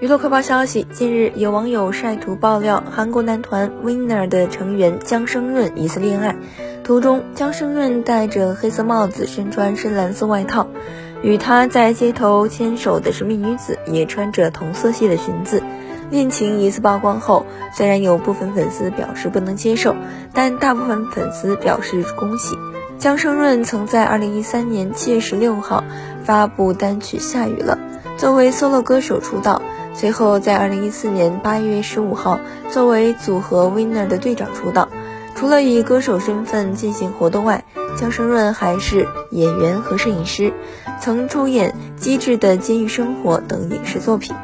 娱乐快报消息：近日，有网友晒图爆料，韩国男团 Winner 的成员姜升润疑似恋爱。图中，姜升润戴着黑色帽子，身穿深蓝色外套，与他在街头牵手的神秘女子也穿着同色系的裙子。恋情疑似曝光后，虽然有部分粉丝表示不能接受，但大部分粉丝表示恭喜。姜升润曾在2013年7月16号发布单曲《下雨了》，作为 solo 歌手出道。随后，在二零一四年八月十五号，作为组合 Winner 的队长出道。除了以歌手身份进行活动外，姜升润还是演员和摄影师，曾出演《机智的监狱生活》等影视作品。